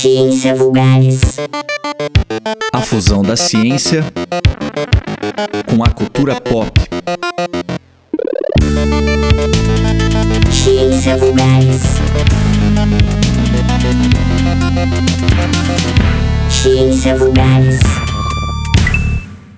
Ciência Vulgares. A fusão da ciência com a cultura pop. Ciência Vulgares. Ciência Vulgares.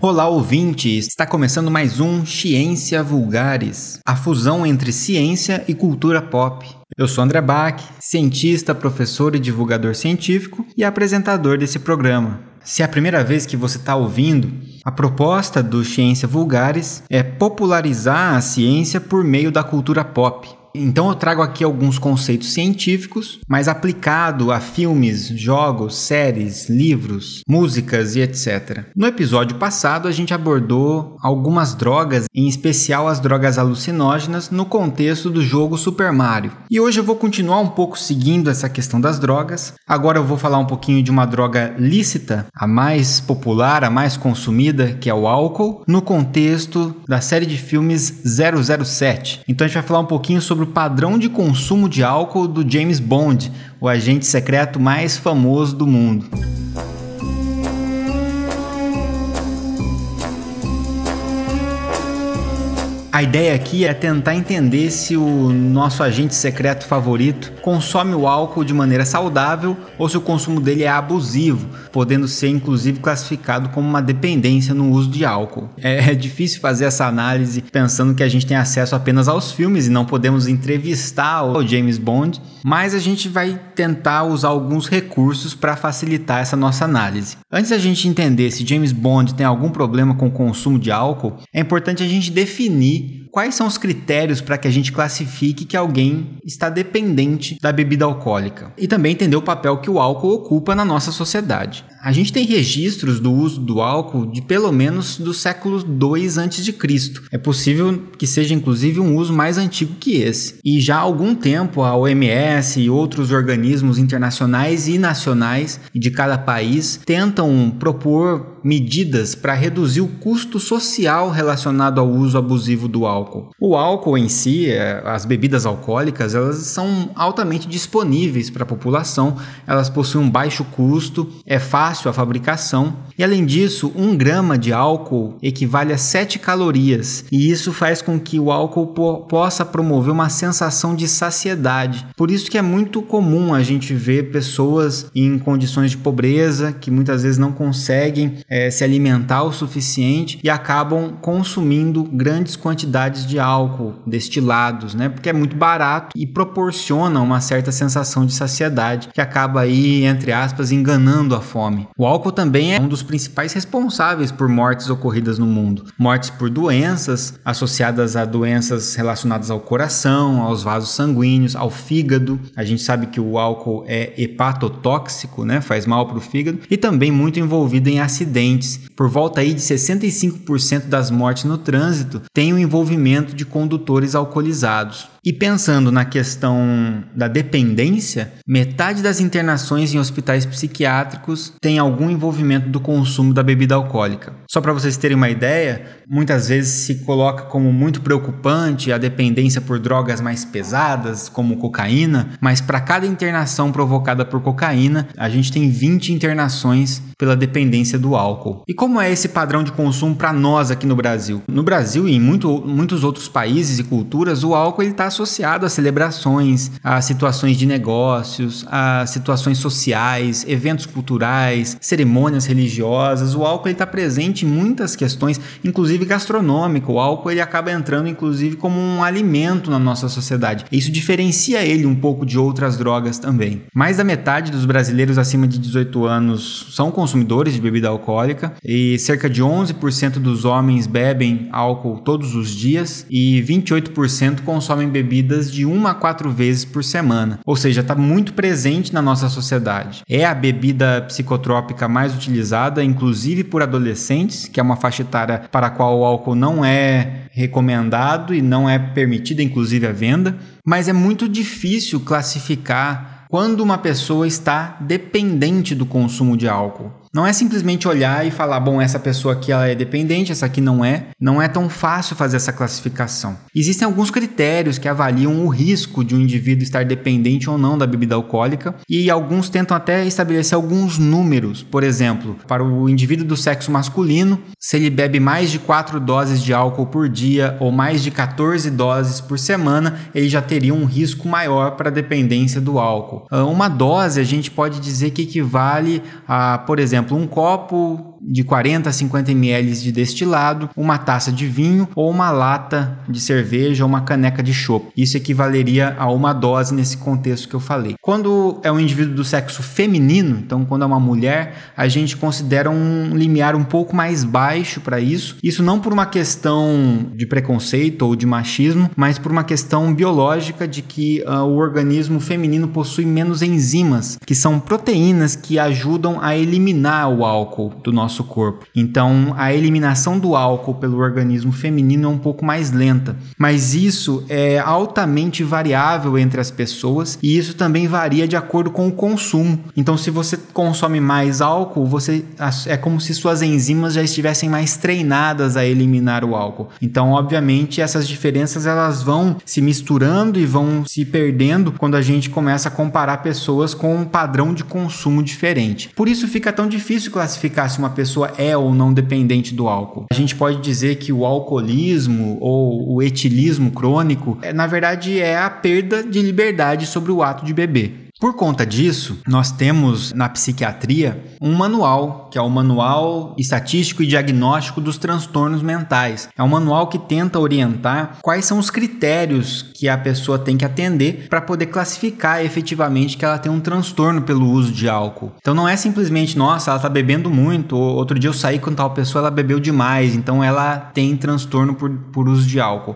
Olá, ouvintes! Está começando mais um Ciência Vulgares, a fusão entre ciência e cultura pop. Eu sou André Bach, cientista, professor e divulgador científico e apresentador desse programa. Se é a primeira vez que você está ouvindo, a proposta do Ciência Vulgares é popularizar a ciência por meio da cultura pop. Então eu trago aqui alguns conceitos científicos, mas aplicado a filmes, jogos, séries, livros, músicas e etc. No episódio passado a gente abordou algumas drogas, em especial as drogas alucinógenas, no contexto do jogo Super Mario. E hoje eu vou continuar um pouco seguindo essa questão das drogas. Agora eu vou falar um pouquinho de uma droga lícita, a mais popular, a mais consumida, que é o álcool, no contexto da série de filmes 007. Então a gente vai falar um pouquinho sobre sobre o padrão de consumo de álcool do James Bond, o agente secreto mais famoso do mundo. A ideia aqui é tentar entender se o nosso agente secreto favorito consome o álcool de maneira saudável ou se o consumo dele é abusivo, podendo ser inclusive classificado como uma dependência no uso de álcool. É, difícil fazer essa análise pensando que a gente tem acesso apenas aos filmes e não podemos entrevistar o James Bond, mas a gente vai tentar usar alguns recursos para facilitar essa nossa análise. Antes da gente entender se James Bond tem algum problema com o consumo de álcool, é importante a gente definir quais são os critérios para que a gente classifique que alguém está dependente da bebida alcoólica e também entender o papel que o álcool ocupa na nossa sociedade. A gente tem registros do uso do álcool de pelo menos do século II a.C. É possível que seja inclusive um uso mais antigo que esse. E já há algum tempo a OMS e outros organismos internacionais e nacionais de cada país tentam propor medidas para reduzir o custo social relacionado ao uso abusivo do álcool. O álcool em si, é, as bebidas alcoólicas, elas são altamente disponíveis para a população, elas possuem um baixo custo, é fácil fácil a fabricação e além disso, um grama de álcool equivale a 7 calorias e isso faz com que o álcool po possa promover uma sensação de saciedade. Por isso que é muito comum a gente ver pessoas em condições de pobreza que muitas vezes não conseguem é, se alimentar o suficiente e acabam consumindo grandes quantidades de álcool destilados, né? Porque é muito barato e proporciona uma certa sensação de saciedade que acaba aí, entre aspas, enganando a fome. O álcool também é um dos principais responsáveis por mortes ocorridas no mundo. Mortes por doenças associadas a doenças relacionadas ao coração, aos vasos sanguíneos, ao fígado. A gente sabe que o álcool é hepatotóxico, né? Faz mal para o fígado e também muito envolvido em acidentes. Por volta aí de 65% das mortes no trânsito tem o envolvimento de condutores alcoolizados. E pensando na questão da dependência, metade das internações em hospitais psiquiátricos tem algum envolvimento do consumo da bebida alcoólica. Só para vocês terem uma ideia, muitas vezes se coloca como muito preocupante a dependência por drogas mais pesadas, como cocaína, mas para cada internação provocada por cocaína, a gente tem 20 internações pela dependência do álcool. E como é esse padrão de consumo para nós aqui no Brasil? No Brasil e em muito, muitos outros países e culturas, o álcool está associado a celebrações, a situações de negócios, a situações sociais, eventos culturais, cerimônias religiosas. O álcool está presente em muitas questões, inclusive gastronômico. O álcool ele acaba entrando inclusive como um alimento na nossa sociedade. Isso diferencia ele um pouco de outras drogas também. Mais da metade dos brasileiros acima de 18 anos são consumidores de bebida alcoólica e cerca de 11% dos homens bebem álcool todos os dias e 28% consomem bebida bebidas de uma a quatro vezes por semana, ou seja, está muito presente na nossa sociedade. É a bebida psicotrópica mais utilizada, inclusive por adolescentes, que é uma faixa etária para a qual o álcool não é recomendado e não é permitida, inclusive, a venda. Mas é muito difícil classificar quando uma pessoa está dependente do consumo de álcool. Não é simplesmente olhar e falar, bom, essa pessoa aqui ela é dependente, essa aqui não é. Não é tão fácil fazer essa classificação. Existem alguns critérios que avaliam o risco de um indivíduo estar dependente ou não da bebida alcoólica e alguns tentam até estabelecer alguns números. Por exemplo, para o indivíduo do sexo masculino, se ele bebe mais de 4 doses de álcool por dia ou mais de 14 doses por semana, ele já teria um risco maior para a dependência do álcool. Ah, uma dose a gente pode dizer que equivale a, por exemplo, um copo de 40 a 50 ml de destilado, uma taça de vinho ou uma lata de cerveja ou uma caneca de chopp. Isso equivaleria a uma dose nesse contexto que eu falei. Quando é um indivíduo do sexo feminino, então quando é uma mulher, a gente considera um limiar um pouco mais baixo para isso. Isso não por uma questão de preconceito ou de machismo, mas por uma questão biológica de que uh, o organismo feminino possui menos enzimas, que são proteínas que ajudam a eliminar o álcool do nosso nosso corpo. Então, a eliminação do álcool pelo organismo feminino é um pouco mais lenta, mas isso é altamente variável entre as pessoas e isso também varia de acordo com o consumo. Então, se você consome mais álcool, você é como se suas enzimas já estivessem mais treinadas a eliminar o álcool. Então, obviamente, essas diferenças elas vão se misturando e vão se perdendo quando a gente começa a comparar pessoas com um padrão de consumo diferente. Por isso fica tão difícil classificar se uma pessoa pessoa é ou não dependente do álcool. A gente pode dizer que o alcoolismo ou o etilismo crônico, é, na verdade, é a perda de liberdade sobre o ato de beber. Por conta disso, nós temos na psiquiatria um manual, que é o Manual Estatístico e Diagnóstico dos Transtornos Mentais. É um manual que tenta orientar quais são os critérios que a pessoa tem que atender para poder classificar efetivamente que ela tem um transtorno pelo uso de álcool. Então não é simplesmente, nossa, ela está bebendo muito, ou outro dia eu saí com tal pessoa, ela bebeu demais, então ela tem transtorno por, por uso de álcool.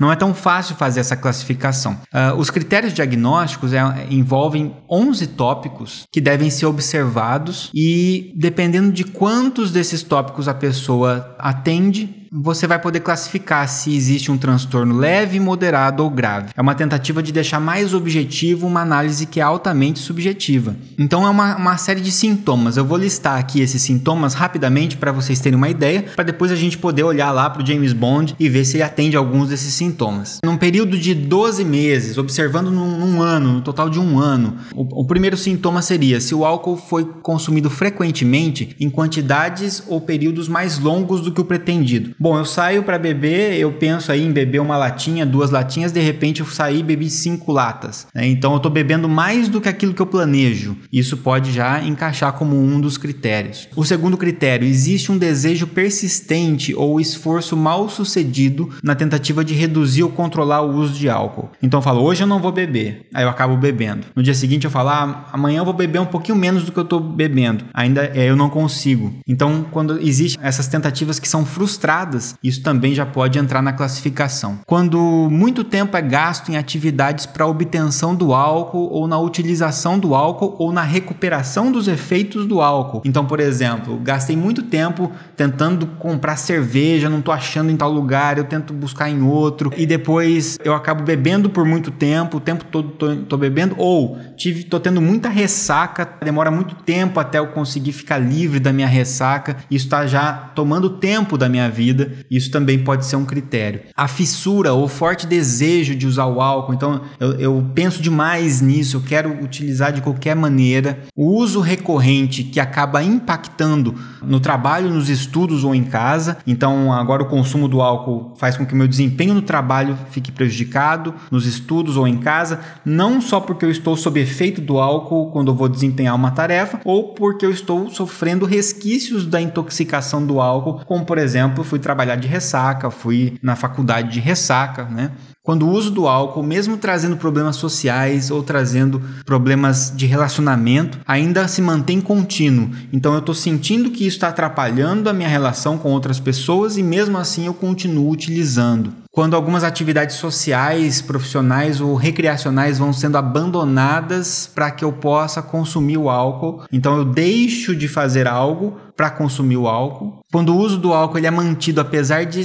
Não é tão fácil fazer essa classificação. Uh, os critérios diagnósticos é, envolvem 11 tópicos que devem ser observados e dependendo de quantos desses tópicos a pessoa atende, você vai poder classificar se existe um transtorno leve, moderado ou grave. É uma tentativa de deixar mais objetivo uma análise que é altamente subjetiva. Então é uma, uma série de sintomas. Eu vou listar aqui esses sintomas rapidamente para vocês terem uma ideia, para depois a gente poder olhar lá para o James Bond e ver se ele atende alguns desses sintomas. Num período de 12 meses, observando num, num ano, no total de um ano, o, o primeiro sintoma seria se o álcool foi consumido frequentemente em quantidades ou períodos mais longos do que o pretendido. Bom, eu saio para beber, eu penso aí em beber uma latinha, duas latinhas, de repente eu saí e bebi cinco latas. Né? Então eu estou bebendo mais do que aquilo que eu planejo. Isso pode já encaixar como um dos critérios. O segundo critério, existe um desejo persistente ou esforço mal sucedido na tentativa de reduzir ou controlar o uso de álcool. Então eu falo, hoje eu não vou beber, aí eu acabo bebendo. No dia seguinte eu falo, ah, amanhã eu vou beber um pouquinho menos do que eu estou bebendo. Ainda é, eu não consigo. Então quando existem essas tentativas que são frustradas isso também já pode entrar na classificação. Quando muito tempo é gasto em atividades para obtenção do álcool ou na utilização do álcool ou na recuperação dos efeitos do álcool. Então, por exemplo, gastei muito tempo tentando comprar cerveja, não estou achando em tal lugar, eu tento buscar em outro e depois eu acabo bebendo por muito tempo, o tempo todo estou bebendo ou tive tô tendo muita ressaca, demora muito tempo até eu conseguir ficar livre da minha ressaca. Isso está já tomando tempo da minha vida isso também pode ser um critério. A fissura ou forte desejo de usar o álcool, então eu, eu penso demais nisso, eu quero utilizar de qualquer maneira. O uso recorrente que acaba impactando no trabalho, nos estudos ou em casa. Então agora o consumo do álcool faz com que o meu desempenho no trabalho fique prejudicado, nos estudos ou em casa, não só porque eu estou sob efeito do álcool quando eu vou desempenhar uma tarefa, ou porque eu estou sofrendo resquícios da intoxicação do álcool, como por exemplo, fui trabalhar de ressaca, fui na faculdade de ressaca, né? Quando o uso do álcool, mesmo trazendo problemas sociais ou trazendo problemas de relacionamento, ainda se mantém contínuo. Então eu estou sentindo que isso está atrapalhando a minha relação com outras pessoas e mesmo assim eu continuo utilizando. Quando algumas atividades sociais, profissionais ou recreacionais vão sendo abandonadas para que eu possa consumir o álcool. Então eu deixo de fazer algo para consumir o álcool. Quando o uso do álcool ele é mantido apesar de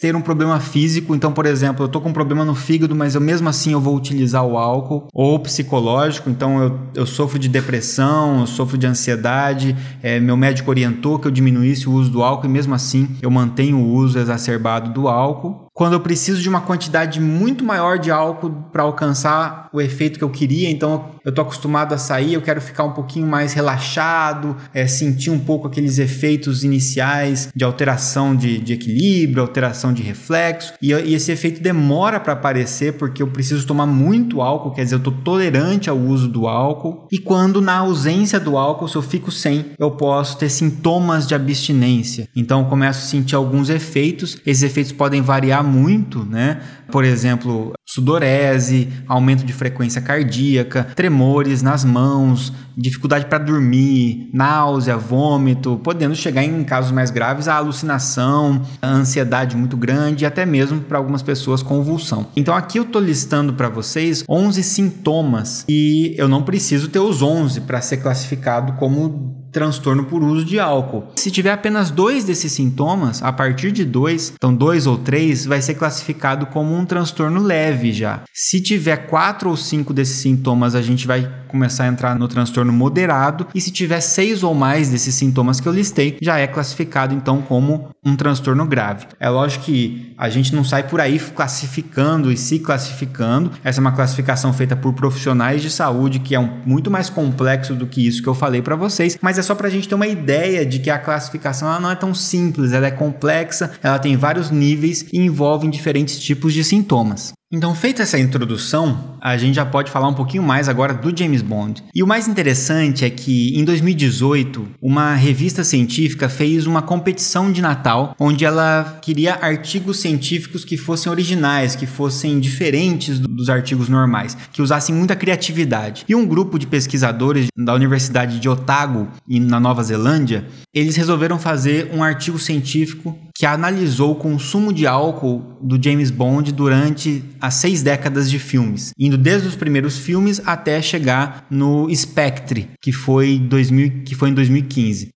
ter um problema físico, então por exemplo, eu tô com um problema no fígado, mas eu mesmo assim eu vou utilizar o álcool, ou psicológico, então eu, eu sofro de depressão, eu sofro de ansiedade, é, meu médico orientou que eu diminuísse o uso do álcool e mesmo assim eu mantenho o uso exacerbado do álcool quando eu preciso de uma quantidade muito maior de álcool para alcançar o efeito que eu queria. Então eu tô acostumado a sair, eu quero ficar um pouquinho mais relaxado, é, sentir um pouco aqueles efeitos iniciais de alteração de, de equilíbrio, alteração de reflexo. E, e esse efeito demora para aparecer porque eu preciso tomar muito álcool, quer dizer, eu tô tolerante ao uso do álcool. E quando na ausência do álcool, se eu fico sem, eu posso ter sintomas de abstinência. Então eu começo a sentir alguns efeitos. Esses efeitos podem variar muito, né? Por exemplo, sudorese, aumento de frequência cardíaca, tremores nas mãos, dificuldade para dormir, náusea, vômito, podendo chegar em casos mais graves a alucinação, a ansiedade muito grande e até mesmo para algumas pessoas convulsão. Então aqui eu estou listando para vocês 11 sintomas e eu não preciso ter os 11 para ser classificado como transtorno por uso de álcool. Se tiver apenas dois desses sintomas, a partir de dois, então dois ou três, vai ser classificado como um transtorno leve já. Se tiver quatro ou cinco desses sintomas, a gente vai começar a entrar no transtorno moderado. E se tiver seis ou mais desses sintomas que eu listei, já é classificado então como um transtorno grave. É lógico que a gente não sai por aí classificando e se classificando. Essa é uma classificação feita por profissionais de saúde que é um, muito mais complexo do que isso que eu falei para vocês, mas é só para a gente ter uma ideia de que a classificação ela não é tão simples, ela é complexa, ela tem vários níveis e envolve diferentes tipos de sintomas. Então, feita essa introdução, a gente já pode falar um pouquinho mais agora do James Bond. E o mais interessante é que em 2018, uma revista científica fez uma competição de Natal onde ela queria artigos científicos que fossem originais, que fossem diferentes dos artigos normais, que usassem muita criatividade. E um grupo de pesquisadores da Universidade de Otago, na Nova Zelândia, eles resolveram fazer um artigo científico que analisou o consumo de álcool do James Bond durante as seis décadas de filmes, indo desde os primeiros filmes até chegar no Spectre, que foi, 2000, que foi em 2015.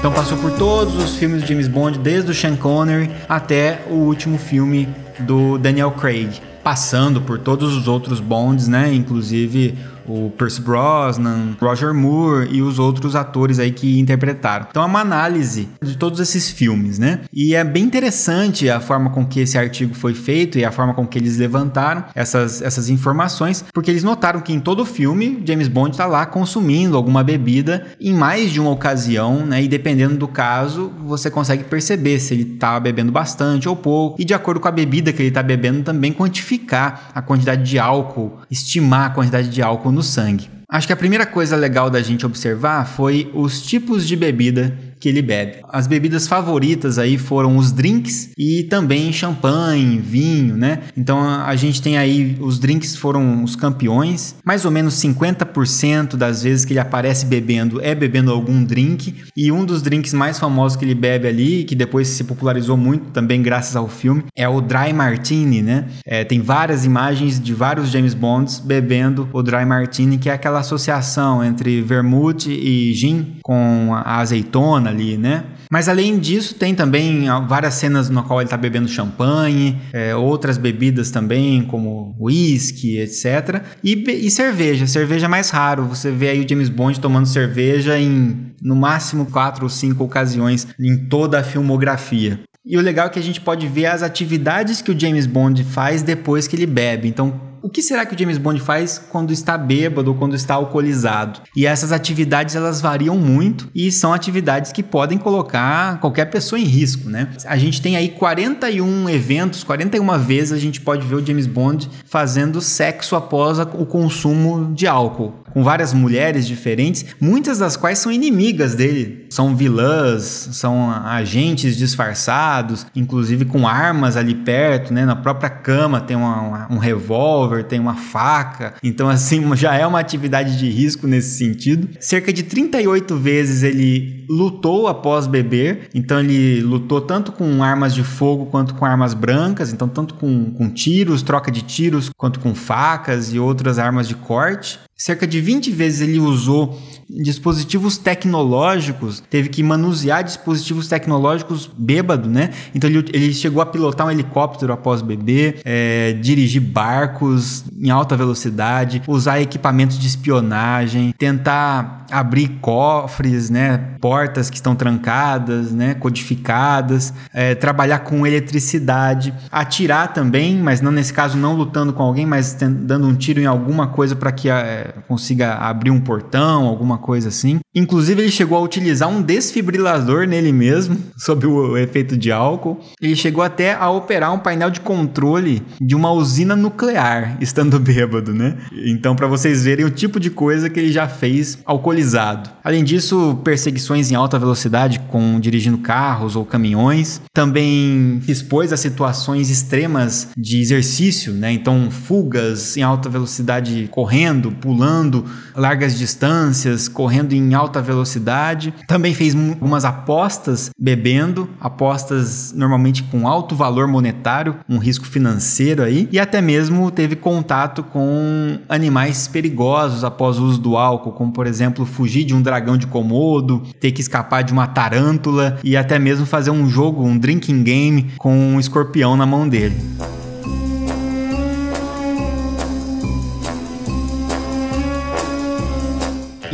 Então passou por todos os filmes de James Bond, desde o Sean Connery até o último filme do Daniel Craig, passando por todos os outros Bonds, né? Inclusive o Percy Brosnan, Roger Moore e os outros atores aí que interpretaram. Então é uma análise de todos esses filmes, né? E é bem interessante a forma com que esse artigo foi feito e a forma com que eles levantaram essas, essas informações, porque eles notaram que em todo filme James Bond está lá consumindo alguma bebida em mais de uma ocasião, né? E dependendo do caso, você consegue perceber se ele está bebendo bastante ou pouco, e de acordo com a bebida que ele está bebendo, também quantificar a quantidade de álcool, estimar a quantidade de álcool no sangue. Acho que a primeira coisa legal da gente observar foi os tipos de bebida que ele bebe. As bebidas favoritas aí foram os drinks e também champanhe, vinho, né? Então a gente tem aí os drinks foram os campeões. Mais ou menos 50% das vezes que ele aparece bebendo é bebendo algum drink e um dos drinks mais famosos que ele bebe ali, que depois se popularizou muito também graças ao filme, é o Dry Martini, né? É, tem várias imagens de vários James Bonds bebendo o Dry Martini, que é aquela associação entre vermouth e gin com a azeitona ali, né? Mas além disso, tem também várias cenas no qual ele está bebendo champanhe, é, outras bebidas também, como whisky, etc. E, e, cerveja. Cerveja é mais raro. Você vê aí o James Bond tomando cerveja em no máximo quatro ou cinco ocasiões em toda a filmografia. E o legal é que a gente pode ver as atividades que o James Bond faz depois que ele bebe. Então, o que será que o James Bond faz quando está bêbado ou quando está alcoolizado? E essas atividades elas variam muito e são atividades que podem colocar qualquer pessoa em risco, né? A gente tem aí 41 eventos, 41 vezes a gente pode ver o James Bond fazendo sexo após o consumo de álcool com várias mulheres diferentes, muitas das quais são inimigas dele. São vilãs, são agentes disfarçados, inclusive com armas ali perto, né? Na própria cama tem uma, uma, um revólver, tem uma faca. Então, assim, já é uma atividade de risco nesse sentido. Cerca de 38 vezes ele lutou após beber, então ele lutou tanto com armas de fogo quanto com armas brancas, então tanto com, com tiros, troca de tiros, quanto com facas e outras armas de corte. Cerca de 20 vezes ele usou dispositivos tecnológicos, teve que manusear dispositivos tecnológicos bêbado, né? Então ele, ele chegou a pilotar um helicóptero após beber, é, dirigir barcos em alta velocidade, usar equipamentos de espionagem, tentar abrir cofres, né? Portas que estão trancadas, né? Codificadas, é, trabalhar com eletricidade, atirar também, mas não nesse caso não lutando com alguém, mas dando um tiro em alguma coisa para que é, consiga abrir um portão, alguma coisa assim. Inclusive, ele chegou a utilizar um desfibrilador nele mesmo, sob o efeito de álcool. Ele chegou até a operar um painel de controle de uma usina nuclear, estando bêbado, né? Então, para vocês verem o tipo de coisa que ele já fez alcoolizado. Além disso, perseguições em alta velocidade, com dirigindo carros ou caminhões. Também expôs a situações extremas de exercício, né? Então, fugas em alta velocidade correndo, pulando largas distâncias, correndo em alta velocidade. Também fez algumas apostas bebendo, apostas normalmente com alto valor monetário, um risco financeiro aí, e até mesmo teve contato com animais perigosos após o uso do álcool, como por exemplo fugir de um dragão de Komodo, ter que escapar de uma tarântula e até mesmo fazer um jogo, um drinking game com um escorpião na mão dele.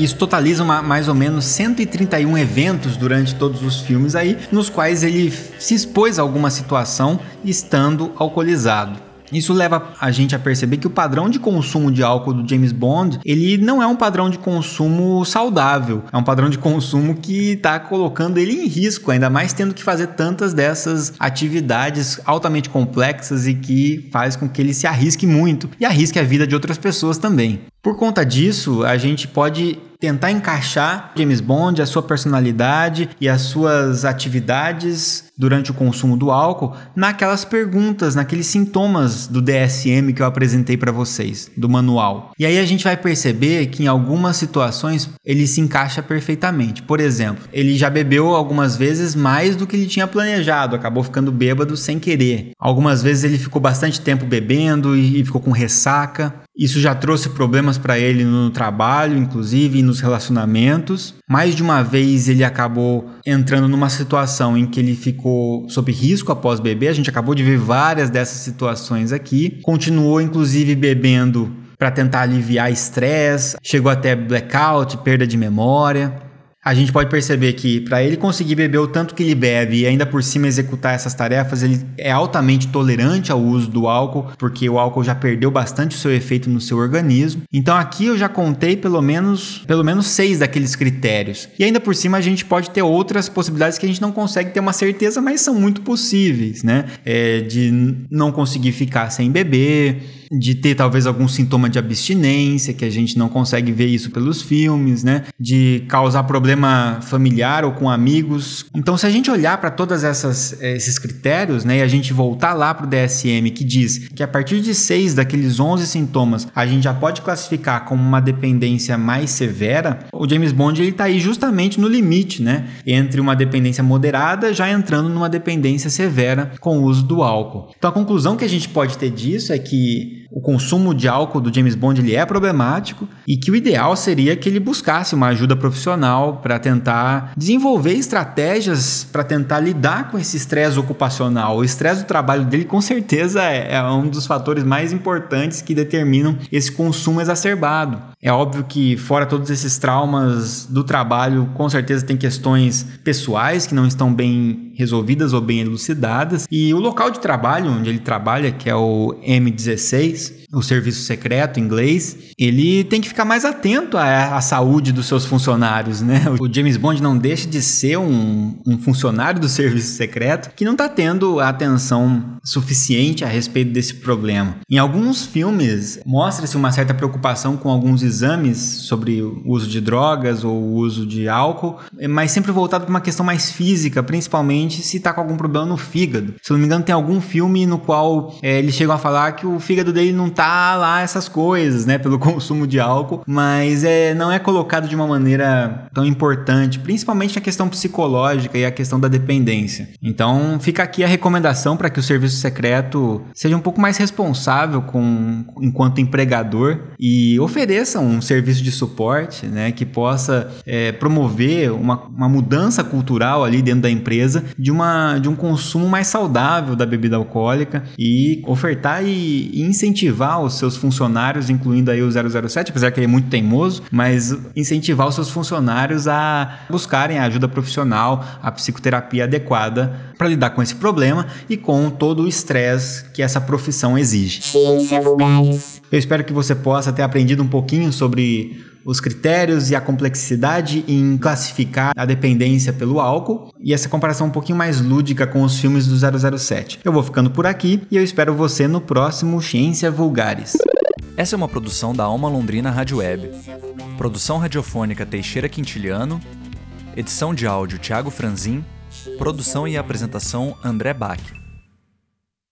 Isso totaliza uma, mais ou menos 131 eventos durante todos os filmes aí, nos quais ele se expôs a alguma situação estando alcoolizado. Isso leva a gente a perceber que o padrão de consumo de álcool do James Bond, ele não é um padrão de consumo saudável, é um padrão de consumo que está colocando ele em risco, ainda mais tendo que fazer tantas dessas atividades altamente complexas e que faz com que ele se arrisque muito e arrisque a vida de outras pessoas também. Por conta disso, a gente pode tentar encaixar James Bond, a sua personalidade e as suas atividades durante o consumo do álcool naquelas perguntas, naqueles sintomas do DSM que eu apresentei para vocês, do manual. E aí a gente vai perceber que em algumas situações ele se encaixa perfeitamente. Por exemplo, ele já bebeu algumas vezes mais do que ele tinha planejado, acabou ficando bêbado sem querer. Algumas vezes ele ficou bastante tempo bebendo e ficou com ressaca. Isso já trouxe problemas para ele no trabalho, inclusive, e nos relacionamentos. Mais de uma vez ele acabou entrando numa situação em que ele ficou sob risco após beber. A gente acabou de ver várias dessas situações aqui. Continuou, inclusive, bebendo para tentar aliviar estresse, chegou até blackout, perda de memória a gente pode perceber que para ele conseguir beber o tanto que ele bebe e ainda por cima executar essas tarefas, ele é altamente tolerante ao uso do álcool, porque o álcool já perdeu bastante o seu efeito no seu organismo. Então aqui eu já contei pelo menos, pelo menos seis daqueles critérios. E ainda por cima a gente pode ter outras possibilidades que a gente não consegue ter uma certeza, mas são muito possíveis, né? É, de não conseguir ficar sem beber de ter talvez algum sintoma de abstinência, que a gente não consegue ver isso pelos filmes, né? De causar problema familiar ou com amigos. Então, se a gente olhar para todos esses critérios, né, e a gente voltar lá para o DSM, que diz que a partir de seis daqueles 11 sintomas a gente já pode classificar como uma dependência mais severa, o James Bond ele está aí justamente no limite, né? Entre uma dependência moderada já entrando numa dependência severa com o uso do álcool. Então, a conclusão que a gente pode ter disso é que o consumo de álcool do James Bond ele é problemático e que o ideal seria que ele buscasse uma ajuda profissional para tentar desenvolver estratégias para tentar lidar com esse estresse ocupacional. O estresse do trabalho dele com certeza é, é um dos fatores mais importantes que determinam esse consumo exacerbado. É óbvio que fora todos esses traumas do trabalho, com certeza tem questões pessoais que não estão bem resolvidas ou bem elucidadas. E o local de trabalho onde ele trabalha, que é o M16 o serviço secreto inglês, ele tem que ficar mais atento à, à, saúde dos seus funcionários, né? O James Bond não deixa de ser um, um funcionário do serviço secreto que não está tendo atenção suficiente a respeito desse problema. Em alguns filmes, mostra-se uma certa preocupação com alguns exames sobre o uso de drogas ou o uso de álcool, mas sempre voltado para uma questão mais física, principalmente se tá com algum problema no fígado. Se não me engano, tem algum filme no qual é, eles chegam a falar que o fígado dele não lá essas coisas, né, pelo consumo de álcool, mas é, não é colocado de uma maneira tão importante, principalmente a questão psicológica e a questão da dependência. Então, fica aqui a recomendação para que o serviço secreto seja um pouco mais responsável com enquanto empregador e ofereça um serviço de suporte, né, que possa é, promover uma, uma mudança cultural ali dentro da empresa de, uma, de um consumo mais saudável da bebida alcoólica e ofertar e, e incentivar os seus funcionários, incluindo aí o 007, apesar que ele é muito teimoso, mas incentivar os seus funcionários a buscarem a ajuda profissional, a psicoterapia adequada para lidar com esse problema e com todo o estresse que essa profissão exige. Ciência vulgares. Eu espero que você possa ter aprendido um pouquinho sobre os critérios e a complexidade em classificar a dependência pelo álcool e essa comparação um pouquinho mais lúdica com os filmes do 007. Eu vou ficando por aqui e eu espero você no próximo Ciência Vulgares. Essa é uma produção da Alma Londrina Rádio Web. Produção radiofônica Teixeira Quintiliano. Edição de áudio Thiago Franzin. Produção e apresentação André Bach.